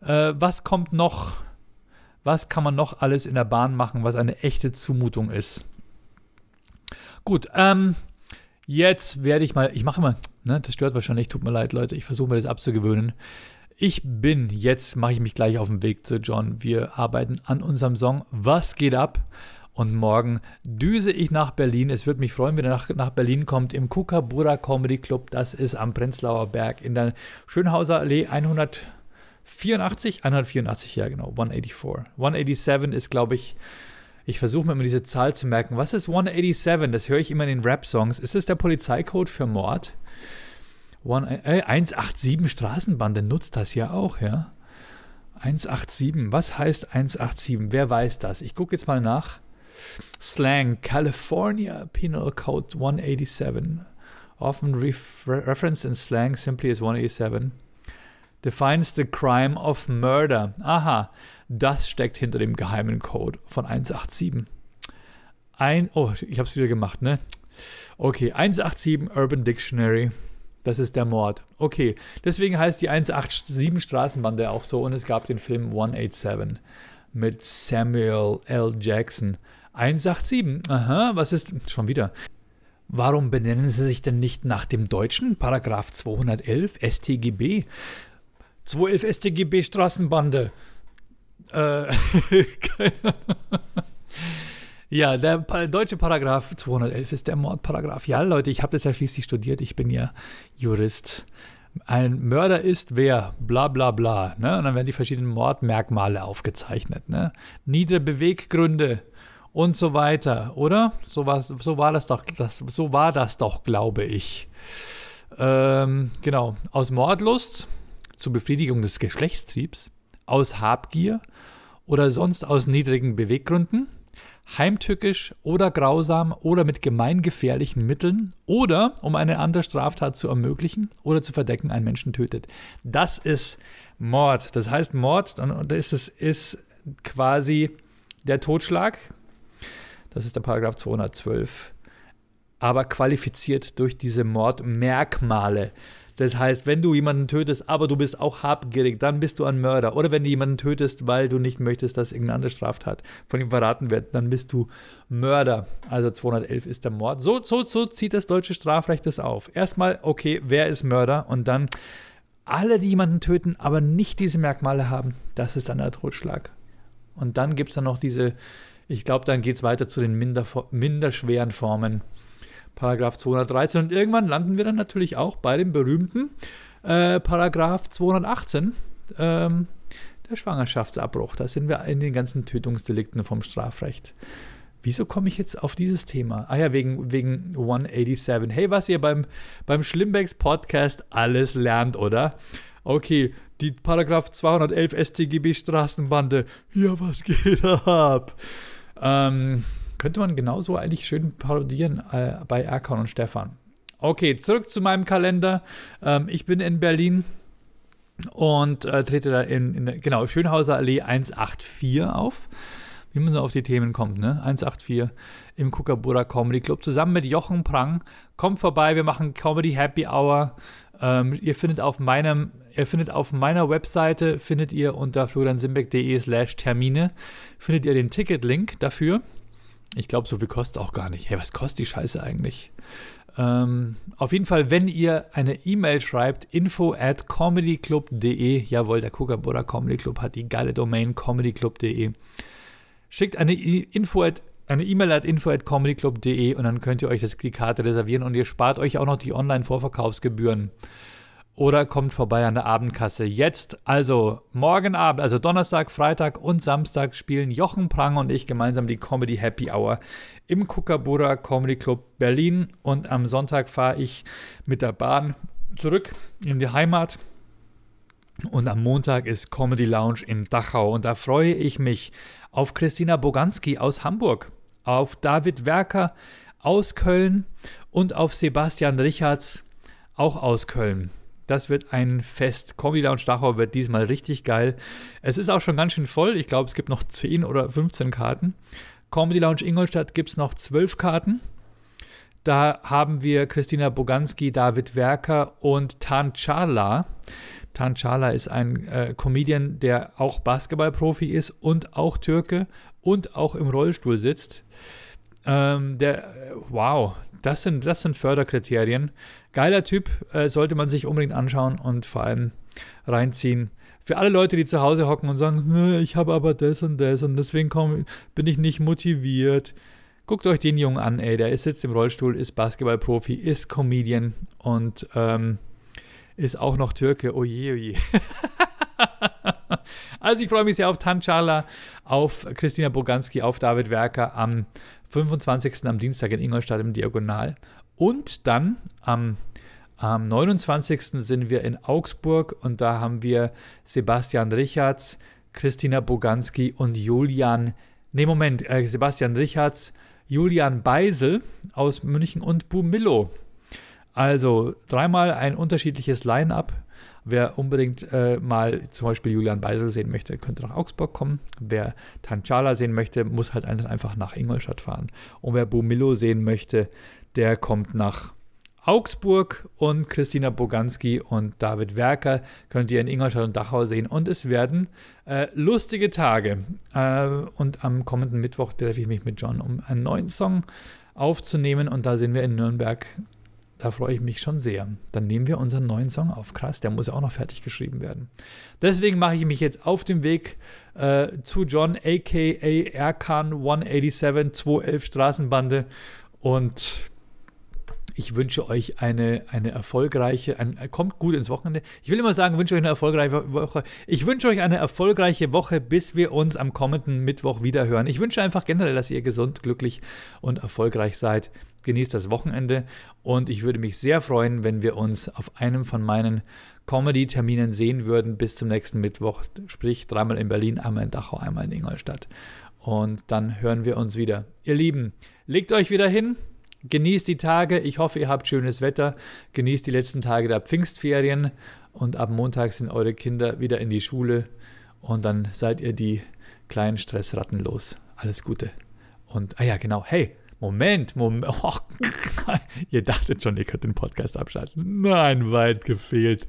Äh, was kommt noch? Was kann man noch alles in der Bahn machen, was eine echte Zumutung ist? Gut, ähm, jetzt werde ich mal, ich mache mal, ne, das stört wahrscheinlich, tut mir leid, Leute, ich versuche mir das abzugewöhnen. Ich bin, jetzt mache ich mich gleich auf den Weg zu John. Wir arbeiten an unserem Song Was geht ab? Und morgen düse ich nach Berlin. Es würde mich freuen, wenn er nach, nach Berlin kommt im Kukabura Comedy Club. Das ist am Prenzlauer Berg in der Schönhauser Allee 100. 84, 184, ja genau, 184. 187 ist, glaube ich, Ich versuche mir immer diese Zahl zu merken. Was ist 187? Das höre ich immer in den Rap-Songs. Ist das der Polizeicode für Mord? One, äh, 187 Straßenbande nutzt das ja auch, ja. 187. Was heißt 187? Wer weiß das? Ich gucke jetzt mal nach. Slang California Penal Code 187. Often referenced in slang simply as 187. Defines the crime of murder. Aha, das steckt hinter dem geheimen Code von 187. Ein, oh, ich habe es wieder gemacht, ne? Okay, 187 Urban Dictionary. Das ist der Mord. Okay, deswegen heißt die 187 Straßenbande auch so und es gab den Film 187 mit Samuel L. Jackson. 187, aha, was ist schon wieder? Warum benennen sie sich denn nicht nach dem deutschen Paragraph 211 StGB? 211 StGB Straßenbande. Äh, ja, der deutsche Paragraph 211 ist der Mordparagraph. Ja, Leute, ich habe das ja schließlich studiert. Ich bin ja Jurist. Ein Mörder ist wer? Bla bla bla. Ne? Und dann werden die verschiedenen Mordmerkmale aufgezeichnet. Ne? Niedere Beweggründe und so weiter, oder? So war, so war das doch, das, so war das doch, glaube ich. Ähm, genau. Aus Mordlust zur Befriedigung des Geschlechtstriebs, aus Habgier oder sonst aus niedrigen Beweggründen, heimtückisch oder grausam oder mit gemeingefährlichen Mitteln oder um eine andere Straftat zu ermöglichen oder zu verdecken, einen Menschen tötet. Das ist Mord. Das heißt, Mord, dann ist ist quasi der Totschlag. Das ist der Paragraph 212. Aber qualifiziert durch diese Mordmerkmale. Das heißt, wenn du jemanden tötest, aber du bist auch habgierig, dann bist du ein Mörder. Oder wenn du jemanden tötest, weil du nicht möchtest, dass irgendeine andere Straftat von ihm verraten wird, dann bist du Mörder. Also 211 ist der Mord. So, so, so zieht das deutsche Strafrecht das auf. Erstmal, okay, wer ist Mörder? Und dann alle, die jemanden töten, aber nicht diese Merkmale haben, das ist dann der Totschlag. Und dann gibt es dann noch diese, ich glaube, dann geht es weiter zu den minder, minder schweren Formen Paragraph 213. Und irgendwann landen wir dann natürlich auch bei dem berühmten äh, Paragraph 218, ähm, der Schwangerschaftsabbruch. Da sind wir in den ganzen Tötungsdelikten vom Strafrecht. Wieso komme ich jetzt auf dieses Thema? Ah ja, wegen, wegen 187. Hey, was ihr beim, beim Schlimmbecks Podcast alles lernt, oder? Okay, die Paragraph 211 StGB Straßenbande. Ja, was geht ab? Ähm, könnte man genauso eigentlich schön parodieren äh, bei Erkan und Stefan. Okay, zurück zu meinem Kalender. Ähm, ich bin in Berlin und äh, trete da in, in, genau, Schönhauser Allee 184 auf. Wie man so auf die Themen kommt, ne? 184 im Kukabura Comedy Club zusammen mit Jochen Prang. Kommt vorbei, wir machen Comedy Happy Hour. Ähm, ihr findet auf meinem, ihr findet auf meiner Webseite, findet ihr unter floriansimbeck.de slash Termine, findet ihr den Ticket-Link dafür. Ich glaube, so viel kostet auch gar nicht. Hey, was kostet die Scheiße eigentlich? Ähm, auf jeden Fall, wenn ihr eine E-Mail schreibt, info at comedyclub.de, jawohl, der Kookaburra Comedy Club hat die geile Domain comedyclub.de, schickt eine Info at eine E-Mail at info at comedyclub.de und dann könnt ihr euch das, die Karte reservieren und ihr spart euch auch noch die Online-Vorverkaufsgebühren oder kommt vorbei an der Abendkasse. Jetzt, also morgen Abend, also Donnerstag, Freitag und Samstag spielen Jochen Prang und ich gemeinsam die Comedy Happy Hour im Kukabura Comedy Club Berlin und am Sonntag fahre ich mit der Bahn zurück in die Heimat. Und am Montag ist Comedy Lounge in Dachau und da freue ich mich auf Christina Boganski aus Hamburg, auf David Werker aus Köln und auf Sebastian Richards auch aus Köln. Das wird ein Fest. Comedy Lounge Dachau wird diesmal richtig geil. Es ist auch schon ganz schön voll. Ich glaube, es gibt noch 10 oder 15 Karten. Comedy Lounge Ingolstadt gibt es noch 12 Karten. Da haben wir Christina Boganski, David Werker und Tan Chala. Tan Chala ist ein äh, Comedian, der auch Basketballprofi ist und auch Türke und auch im Rollstuhl sitzt. Ähm, der, wow, das sind, das sind Förderkriterien. Geiler Typ, äh, sollte man sich unbedingt anschauen und vor allem reinziehen. Für alle Leute, die zu Hause hocken und sagen, ich habe aber das und das und deswegen komm, bin ich nicht motiviert. Guckt euch den Jungen an, ey. Der sitzt im Rollstuhl, ist Basketballprofi, ist Comedian und ähm, ist auch noch Türke. Oje, oje. Also ich freue mich sehr auf Tanchala, auf Christina Boganski, auf David Werker am 25. am Dienstag in Ingolstadt im Diagonal. Und dann am, am 29. sind wir in Augsburg und da haben wir Sebastian Richards, Christina Boganski und Julian, nee Moment, äh, Sebastian Richards, Julian Beisel aus München und Bumillo. Also dreimal ein unterschiedliches Line-up. Wer unbedingt äh, mal zum Beispiel Julian Beisel sehen möchte, könnte nach Augsburg kommen. Wer Tanchala sehen möchte, muss halt einfach nach Ingolstadt fahren. Und wer Bumillo sehen möchte, der kommt nach Augsburg und Christina Boganski und David Werker könnt ihr in Ingolstadt und Dachau sehen. Und es werden äh, lustige Tage. Äh, und am kommenden Mittwoch treffe ich mich mit John, um einen neuen Song aufzunehmen. Und da sind wir in Nürnberg da freue ich mich schon sehr. Dann nehmen wir unseren neuen Song auf. Krass, der muss ja auch noch fertig geschrieben werden. Deswegen mache ich mich jetzt auf den Weg äh, zu John, aka Erkan 187 211 Straßenbande. Und ich wünsche euch eine, eine erfolgreiche, ein, kommt gut ins Wochenende. Ich will immer sagen, wünsche euch eine erfolgreiche Woche. Ich wünsche euch eine erfolgreiche Woche, bis wir uns am kommenden Mittwoch wieder hören. Ich wünsche einfach generell, dass ihr gesund, glücklich und erfolgreich seid genießt das Wochenende und ich würde mich sehr freuen, wenn wir uns auf einem von meinen Comedy-Terminen sehen würden bis zum nächsten Mittwoch, sprich dreimal in Berlin, einmal in Dachau, einmal in Ingolstadt. Und dann hören wir uns wieder. Ihr Lieben, legt euch wieder hin, genießt die Tage. Ich hoffe, ihr habt schönes Wetter. Genießt die letzten Tage der Pfingstferien und ab Montag sind eure Kinder wieder in die Schule und dann seid ihr die kleinen Stressratten los. Alles Gute. Und, ah ja, genau, hey, Moment, Moment. Oh, ihr dachtet schon, ihr könnt den Podcast abschalten. Nein, weit gefehlt.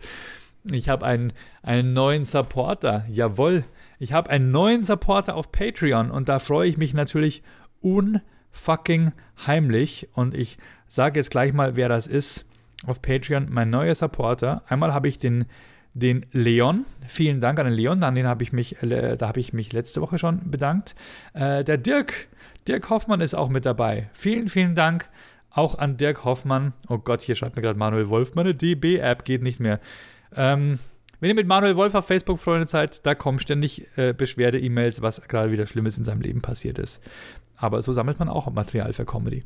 Ich habe einen, einen neuen Supporter. Jawohl. Ich habe einen neuen Supporter auf Patreon und da freue ich mich natürlich unfucking heimlich. Und ich sage jetzt gleich mal, wer das ist. Auf Patreon, mein neuer Supporter. Einmal habe ich den, den Leon. Vielen Dank an den Leon. An den habe ich mich, äh, da habe ich mich letzte Woche schon bedankt. Äh, der Dirk Dirk Hoffmann ist auch mit dabei. Vielen, vielen Dank auch an Dirk Hoffmann. Oh Gott, hier schreibt mir gerade Manuel Wolf, meine DB-App geht nicht mehr. Ähm, wenn ihr mit Manuel Wolf auf Facebook Freunde seid, da kommen ständig äh, Beschwerde-E-Mails, was gerade wieder Schlimmes in seinem Leben passiert ist. Aber so sammelt man auch Material für Comedy.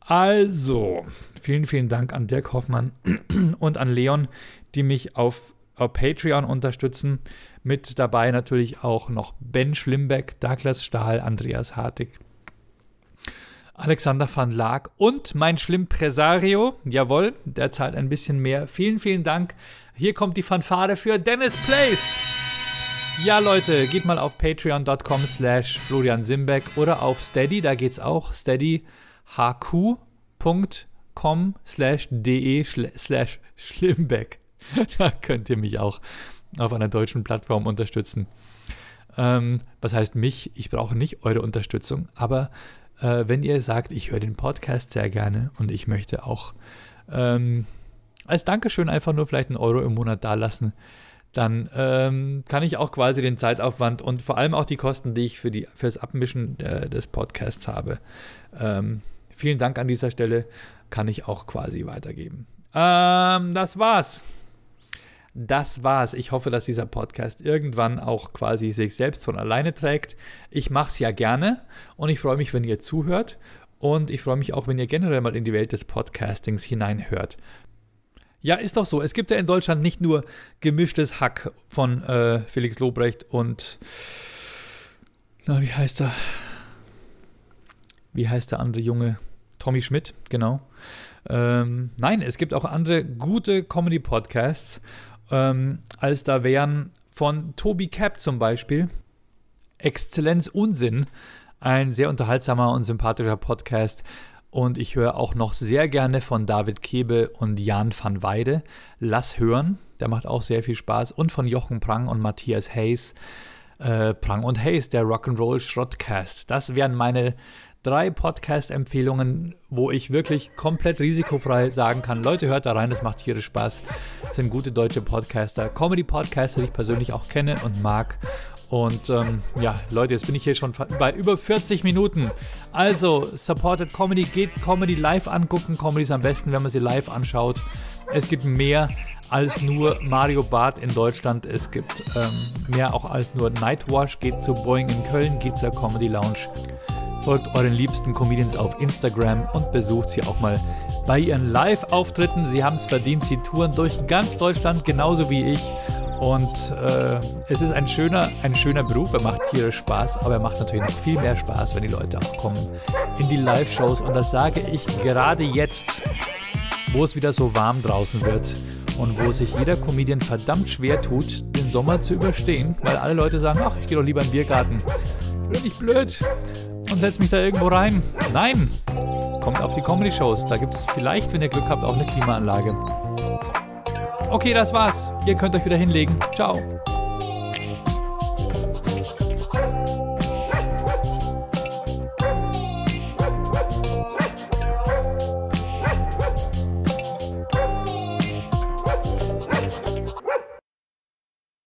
Also, vielen, vielen Dank an Dirk Hoffmann und an Leon, die mich auf, auf Patreon unterstützen. Mit dabei natürlich auch noch Ben Schlimbeck, Douglas Stahl, Andreas Hartig, Alexander van Laak und mein Schlimmpresario. Jawohl, der zahlt ein bisschen mehr. Vielen, vielen Dank. Hier kommt die Fanfare für Dennis Place. Ja, Leute, geht mal auf patreon.com slash Florian Simbeck oder auf Steady, da geht's auch. steadyhq.com slash de slash Schlimbeck. Da könnt ihr mich auch auf einer deutschen Plattform unterstützen. Ähm, was heißt mich? Ich brauche nicht eure Unterstützung, aber äh, wenn ihr sagt, ich höre den Podcast sehr gerne und ich möchte auch ähm, als Dankeschön einfach nur vielleicht einen Euro im Monat dalassen, dann ähm, kann ich auch quasi den Zeitaufwand und vor allem auch die Kosten, die ich für, die, für das Abmischen äh, des Podcasts habe. Ähm, vielen Dank an dieser Stelle, kann ich auch quasi weitergeben. Ähm, das war's das war's. Ich hoffe, dass dieser Podcast irgendwann auch quasi sich selbst von alleine trägt. Ich mache es ja gerne und ich freue mich, wenn ihr zuhört. Und ich freue mich auch, wenn ihr generell mal in die Welt des Podcastings hineinhört. Ja, ist doch so. Es gibt ja in Deutschland nicht nur gemischtes Hack von äh, Felix Lobrecht und. Na, wie heißt er? Wie heißt der andere Junge? Tommy Schmidt, genau. Ähm, nein, es gibt auch andere gute Comedy-Podcasts ähm, als da wären von Toby Cap zum Beispiel. Exzellenz Unsinn, ein sehr unterhaltsamer und sympathischer Podcast. Und ich höre auch noch sehr gerne von David Kebe und Jan van Weide. Lass hören, der macht auch sehr viel Spaß. Und von Jochen Prang und Matthias Hayes. Äh, Prang und Hayes, der Rock'n'Roll Schrottcast. Das wären meine drei Podcast-Empfehlungen, wo ich wirklich komplett risikofrei sagen kann, Leute, hört da rein, das macht tierisch Spaß. Das sind gute deutsche Podcaster, Comedy-Podcaster, die ich persönlich auch kenne und mag. Und ähm, ja, Leute, jetzt bin ich hier schon bei über 40 Minuten. Also, Supported Comedy, geht Comedy live angucken. Comedy ist am besten, wenn man sie live anschaut. Es gibt mehr als nur Mario Barth in Deutschland. Es gibt ähm, mehr auch als nur Nightwash. Geht zu Boeing in Köln, geht zur Comedy Lounge. Folgt euren liebsten Comedians auf Instagram und besucht sie auch mal bei ihren Live-Auftritten. Sie haben es verdient. Sie touren durch ganz Deutschland genauso wie ich. Und äh, es ist ein schöner, ein schöner Beruf, er macht tierisch Spaß, aber er macht natürlich noch viel mehr Spaß, wenn die Leute auch kommen in die Live-Shows. Und das sage ich gerade jetzt, wo es wieder so warm draußen wird und wo sich jeder Comedian verdammt schwer tut, den Sommer zu überstehen, weil alle Leute sagen, ach, ich gehe doch lieber in den Biergarten. Ich bin nicht blöd und setze mich da irgendwo rein. Nein, kommt auf die Comedy-Shows. Da gibt es vielleicht, wenn ihr Glück habt, auch eine Klimaanlage. Okay, das war's. Ihr könnt euch wieder hinlegen. Ciao.